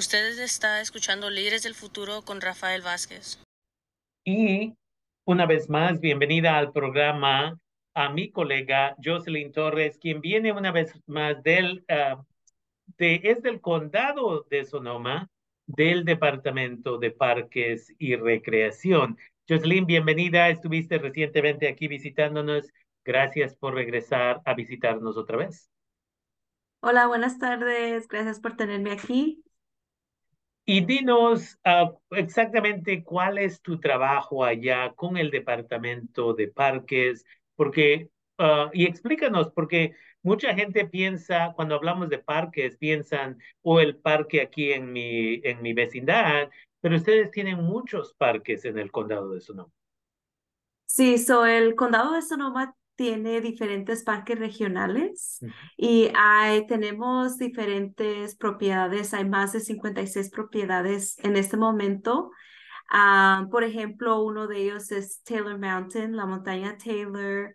Ustedes está escuchando Líderes del Futuro con Rafael Vázquez. Y una vez más, bienvenida al programa a mi colega Jocelyn Torres, quien viene una vez más del, de, es del condado de Sonoma, del Departamento de Parques y Recreación. Jocelyn, bienvenida. Estuviste recientemente aquí visitándonos. Gracias por regresar a visitarnos otra vez. Hola, buenas tardes. Gracias por tenerme aquí. Y dinos ah, exactamente cuál es tu trabajo allá con el departamento de parques, porque, ah, y explícanos, porque mucha gente piensa, cuando hablamos de parques, piensan, o oh, el parque aquí en mi, en mi vecindad, pero ustedes tienen muchos parques en el condado de Sonoma. Sí, el condado de Sonoma tiene diferentes parques regionales y hay, tenemos diferentes propiedades, hay más de 56 propiedades en este momento. Ah, por ejemplo, uno de ellos es Taylor Mountain, la montaña Taylor,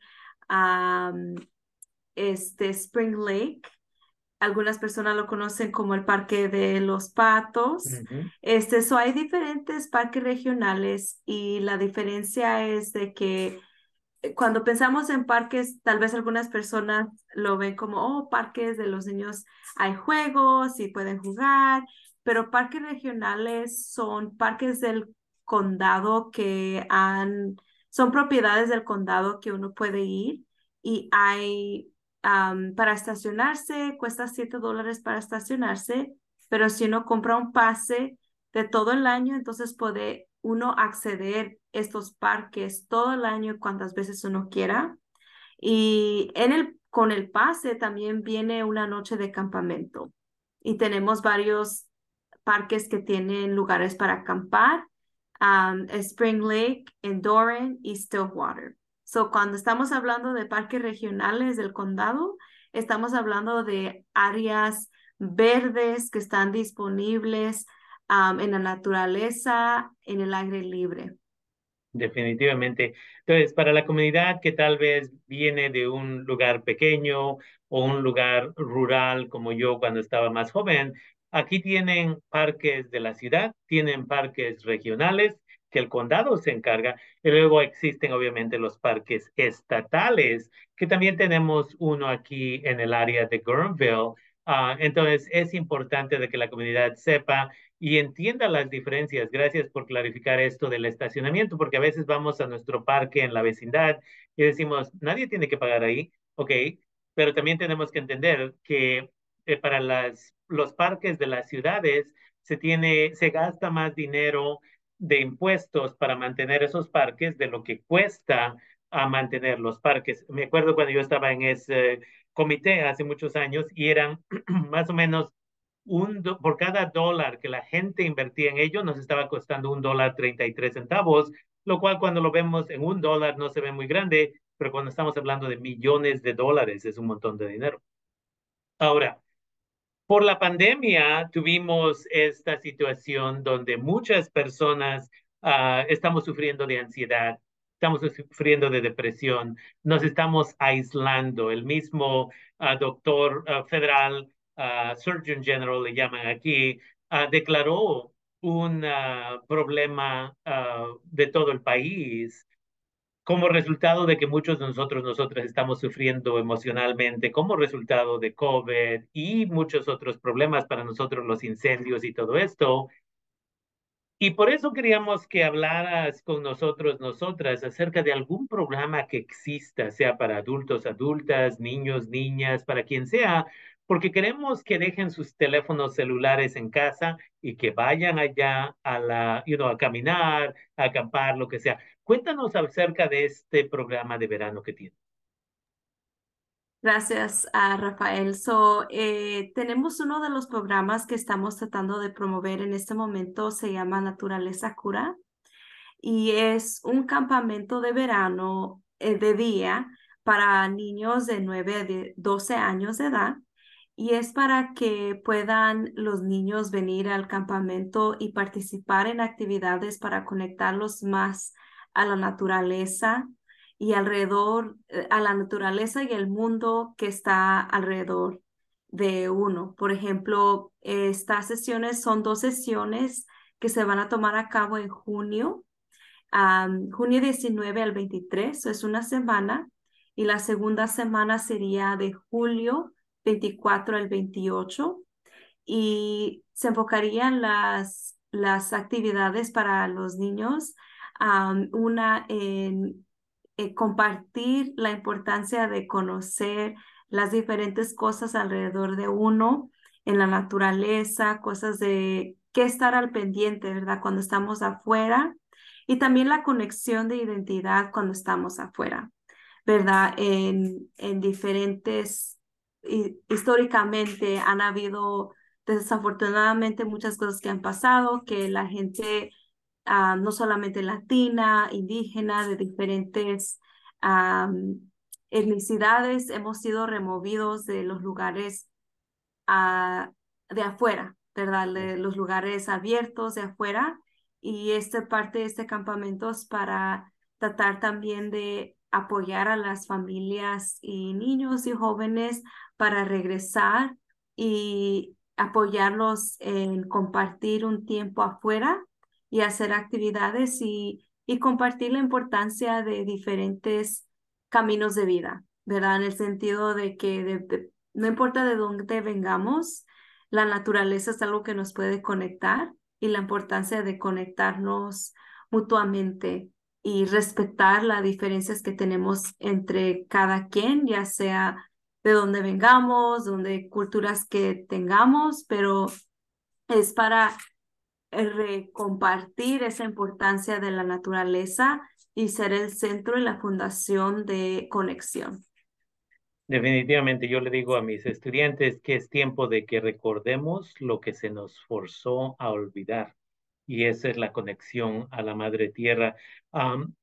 este Spring Lake. Algunas personas lo conocen como el Parque de los Patos. Este, so hay diferentes parques regionales y la diferencia es de que cuando pensamos en parques, tal vez algunas personas lo ven como, oh, parques de los niños, hay juegos y pueden jugar, pero parques regionales son parques del condado que han, son propiedades del condado que uno puede ir y hay, para estacionarse, cuesta 7 dólares para estacionarse, pero si uno compra un pase de todo el año, entonces puede uno acceder estos parques todo el año cuantas veces uno quiera. Y en el, con el pase también viene una noche de campamento. Y tenemos varios parques que tienen lugares para acampar. Spring Lake, Endoran y Stillwater. So, cuando estamos hablando de parques regionales del condado, estamos hablando de áreas verdes que están disponibles en la naturaleza, en el aire libre. Definitivamente. Entonces, para la comunidad que tal vez viene de un lugar pequeño o un lugar rural como yo cuando estaba más joven, aquí tienen parques de la ciudad, tienen parques regionales que el condado se encarga y luego existen obviamente los parques estatales, que también tenemos uno aquí en el área de Guerneville. Ah, entonces, es importante de que la comunidad sepa y entienda las diferencias. Gracias por clarificar esto del estacionamiento, porque a veces vamos a nuestro parque en la vecindad y decimos, nadie tiene que pagar ahí, ok, pero también tenemos que entender que eh, para las, los parques de las ciudades se tiene, se gasta más dinero de impuestos para mantener esos parques de lo que cuesta a mantener los parques. Me acuerdo cuando yo estaba en ese comité hace muchos años y eran más o menos un por cada dólar que la gente invertía en ello, nos estaba costando un dólar 33 centavos, lo cual cuando lo vemos en un dólar no se ve muy grande, pero cuando estamos hablando de millones de dólares es un montón de dinero. Ahora, por la pandemia tuvimos esta situación donde muchas personas uh, estamos sufriendo de ansiedad, estamos sufriendo de depresión, nos estamos aislando. El mismo uh, doctor uh, federal Surgeon General le llaman aquí, declaró un problema de todo el país como resultado de que muchos de nosotros, nosotras estamos sufriendo emocionalmente como resultado de COVID y muchos otros problemas para nosotros, los incendios y todo esto. Y por eso queríamos que hablaras con nosotros, nosotras, acerca de algún programa que exista, sea para adultos, adultas, niños, niñas, para quien sea, porque queremos que dejen sus teléfonos celulares en casa y que vayan allá a la, you know, a caminar, a acampar, lo que sea. Cuéntanos acerca de este programa de verano que tiene. Gracias a Rafael. So, eh, tenemos uno de los programas que estamos tratando de promover en este momento, se llama Naturaleza Cura y es un campamento de verano eh, de día para niños de 9 a 12 años de edad y es para que puedan los niños venir al campamento y participar en actividades para conectarlos más a la naturaleza y alrededor, eh, a la naturaleza y el mundo que está alrededor de uno. Por ejemplo, estas sesiones son dos sesiones que se van a tomar a cabo en junio, junio 19 al 23, es una semana, y la segunda semana sería de julio 24 al 28, y se enfocarían las, las actividades para los niños, una en compartir la importancia de conocer las diferentes cosas alrededor de uno en la naturaleza, cosas de qué estar al pendiente, ¿verdad? Cuando estamos afuera y también la conexión de identidad cuando estamos afuera, ¿verdad? En, en diferentes, históricamente han habido desafortunadamente muchas cosas que han pasado, que la gente, ah, no solamente latina, indígena, de diferentes etnicidades hemos sido removidos de los lugares ah, de afuera, ¿verdad? De los lugares abiertos de afuera. Y esta parte de este campamento es para tratar también de apoyar a las familias y niños y jóvenes para regresar y apoyarlos en compartir un tiempo afuera y hacer actividades y, y compartir la importancia de diferentes caminos de vida, ¿verdad? En el sentido de que no importa de dónde vengamos, la naturaleza es algo que nos puede conectar y la importancia de conectarnos mutuamente y respetar las diferencias que tenemos entre cada quien, ya sea de dónde vengamos, donde culturas que tengamos, pero es para compartir esa importancia de la naturaleza y ser el centro y la fundación de conexión. Definitivamente, yo le digo a mis estudiantes que es tiempo de que recordemos lo que se nos forzó a olvidar. Y esa es la conexión a la madre tierra.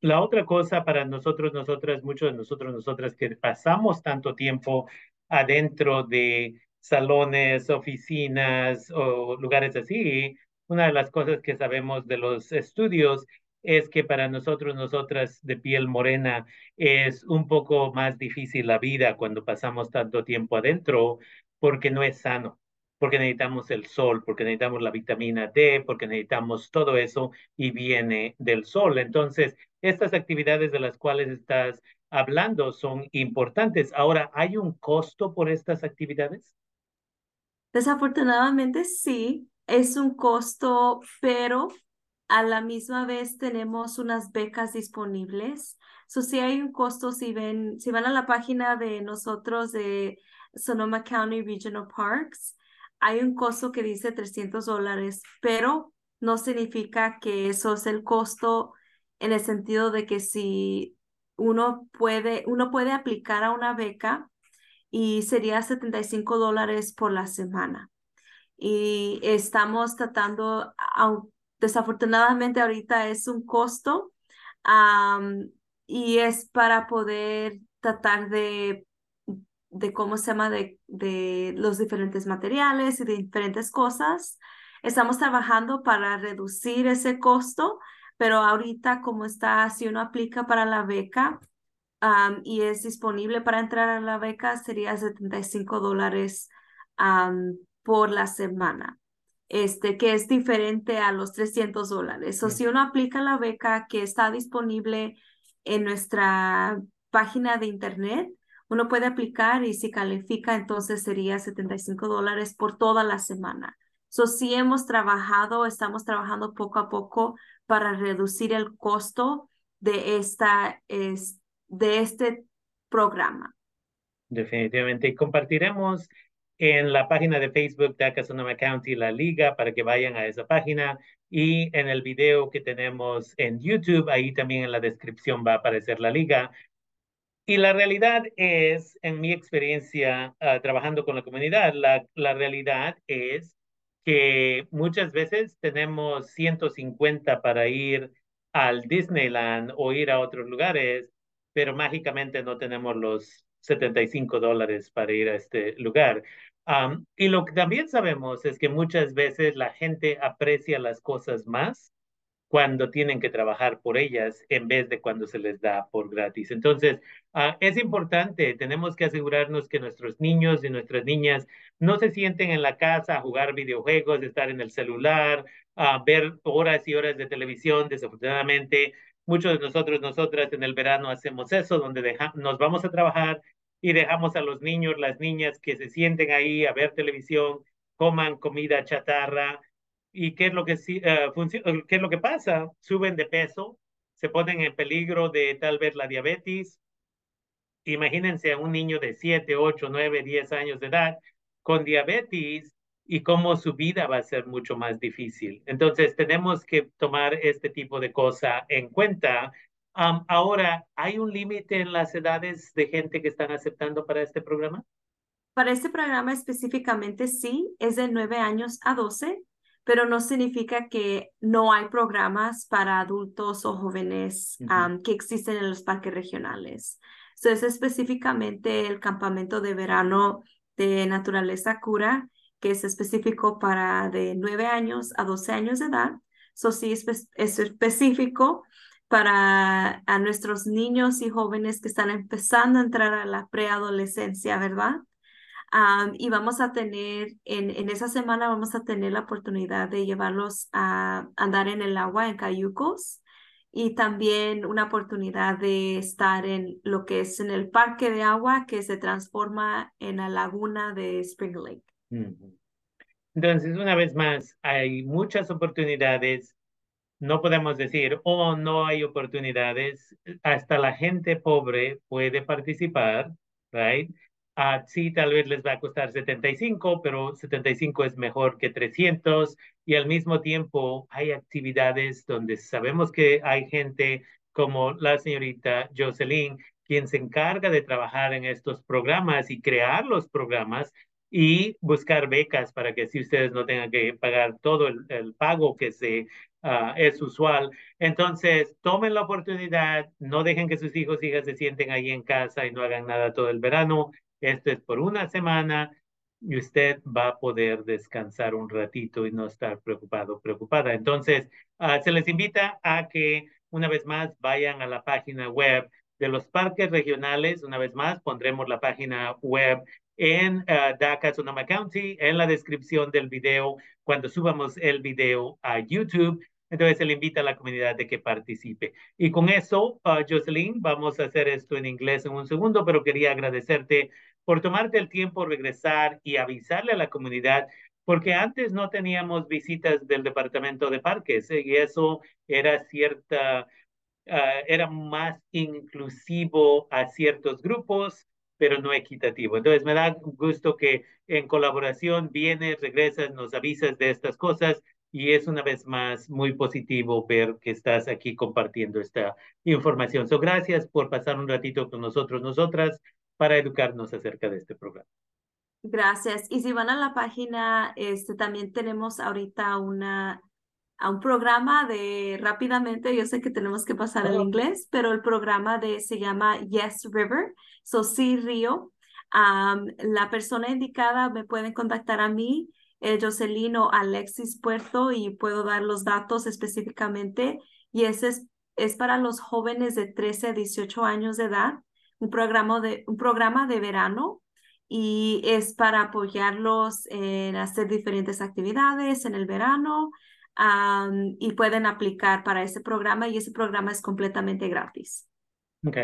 la otra cosa para nosotros, nosotras, muchos de nosotros, nosotras que pasamos tanto tiempo adentro de salones, oficinas o lugares así, una de las cosas que sabemos de los estudios es que para nosotros, nosotras de piel morena, es un poco más difícil la vida cuando pasamos tanto tiempo adentro porque no es sano, porque necesitamos el sol, porque necesitamos la vitamina D, porque necesitamos todo eso y viene del sol. Entonces, estas actividades de las cuales estás hablando son importantes. Ahora, ¿hay un costo por estas actividades? Desafortunadamente sí, es un costo, pero a la misma vez tenemos unas becas disponibles. So, si hay un costo, si ven, si van a la página de nosotros de Sonoma County Regional Parks, hay un costo que dice 300 dólares, pero no significa que eso es el costo en el sentido de que si uno puede, uno puede aplicar a una beca y sería 75 dólares por la semana. Y estamos tratando, desafortunadamente ahorita es un costo y es para poder tratar de, de cómo se llama, de, de los diferentes materiales y de diferentes cosas. Estamos trabajando para reducir ese costo, pero ahorita como está, si uno aplica para la beca y es disponible para entrar a la beca, sería 75 dólares por la semana este, que es diferente a los 300 dólares. O si uno aplica la beca que está disponible en nuestra página de internet, uno puede aplicar y si califica, entonces sería 75 dólares por toda la semana. So, sí hemos trabajado, estamos trabajando poco a poco para reducir el costo de, esta, es, de este programa. Definitivamente. Y compartiremos en la página de Facebook de Acá County La Liga para que vayan a esa página y en el video que tenemos en YouTube, ahí también en la descripción va a aparecer la liga. Y la realidad es, en mi experiencia ah, trabajando con la comunidad, la, la realidad es que muchas veces tenemos 150 para ir al Disneyland o ir a otros lugares, pero mágicamente no tenemos los 75 dólares para ir a este lugar. Y lo que también sabemos es que muchas veces la gente aprecia las cosas más cuando tienen que trabajar por ellas en vez de cuando se les da por gratis. Entonces, uh, es importante, tenemos que asegurarnos que nuestros niños y nuestras niñas no se sienten en la casa a jugar videojuegos, estar en el celular, a ver horas y horas de televisión. Desafortunadamente, muchos de nosotros, nosotras en el verano hacemos eso, donde nos vamos a trabajar y dejamos a los niños, las niñas que se sienten ahí a ver televisión, coman comida chatarra, ¿Y qué es lo que, uh, qué es lo que pasa? Suben de peso, se ponen en peligro de tal vez la diabetes. Imagínense a un niño de 7, 8, 9, 10 años de edad con diabetes y cómo su vida va a ser mucho más difícil. Entonces, tenemos que tomar este tipo de cosa en cuenta. ahora, ¿hay un límite en las edades de gente que están aceptando para este programa? Para este programa específicamente sí, es de 9 años a 12 pero no significa que no hay programas para adultos o jóvenes que existen en los parques regionales. Entonces, es específicamente el campamento de verano de naturaleza cura, que es específico para de 9 años a 12 años de edad. Eso sí es, es específico para a nuestros niños y jóvenes que están empezando a entrar a la preadolescencia, ¿verdad? Y vamos a tener, en, en, esa semana vamos a tener la oportunidad de llevarlos a andar en el agua en cayucos y también una oportunidad de estar en lo que es en el parque de agua que se transforma en la laguna de Spring Lake. Entonces, una vez más, hay muchas oportunidades. No podemos decir, oh, no hay oportunidades. Hasta la gente pobre puede participar, right? Uh, sí, tal vez les va a costar 75, pero 75 es mejor que 300 y al mismo tiempo hay actividades donde sabemos que hay gente como la señorita Jocelyn, quien se encarga de trabajar en estos programas y crear los programas y buscar becas para que si ustedes no tengan que pagar todo el, pago que se, uh, es usual. Entonces, tomen la oportunidad, no dejen que sus hijos y hijas se sienten ahí en casa y no hagan nada todo el verano esto es por una semana y usted va a poder descansar un ratito y no estar preocupado, preocupada. Entonces, ah, se les invita a que una vez más vayan a la página web de los parques regionales. Una vez más, pondremos la página web en uh, DACA, Sonoma County, en la descripción del video, cuando subamos el video a YouTube. Entonces, se le invita a la comunidad de que participe. Y con eso, uh, Jocelyn, vamos a hacer esto en inglés en un segundo, pero quería agradecerte por tomarte el tiempo regresar y avisarle a la comunidad, porque antes no teníamos visitas del departamento de parques ¿eh? y eso era cierta, ah, era más inclusivo a ciertos grupos, pero no equitativo. Entonces me da gusto que en colaboración vienes, regresas, nos avisas de estas cosas y es una vez más muy positivo ver que estás aquí compartiendo esta información. So, gracias por pasar un ratito con nosotros, nosotras para educarnos acerca de este programa. Gracias. Y si van a la página, este, también tenemos ahorita una, a un programa de rápidamente, yo sé que tenemos que pasar al inglés, pero el programa de, se llama Yes River, so sí río. la persona indicada me pueden contactar a mí, eh, Alexis Puerto, y puedo dar los datos específicamente. Y ese es, es para los jóvenes de 13 a 18 años de edad un programa de, un programa de verano y es para apoyarlos en hacer diferentes actividades en el verano y pueden aplicar para ese programa y ese programa es completamente gratis. Ok.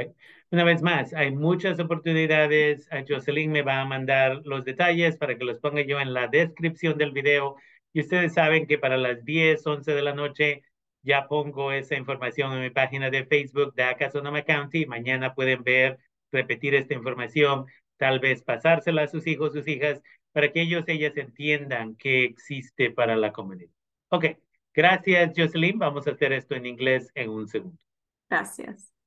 Una vez más, hay muchas oportunidades. Jocelyn me va a mandar los detalles para que los ponga yo en la descripción del video. Y ustedes saben que para las 10, 11 de la noche ya pongo esa información en mi página de Facebook de Acá Sonoma County. Mañana pueden ver repetir esta información, tal vez pasársela a sus hijos, sus hijas, para que ellos, ellas entiendan qué existe para la comunidad. Ok, gracias Jocelyn. Vamos a hacer esto en inglés en un segundo. Gracias.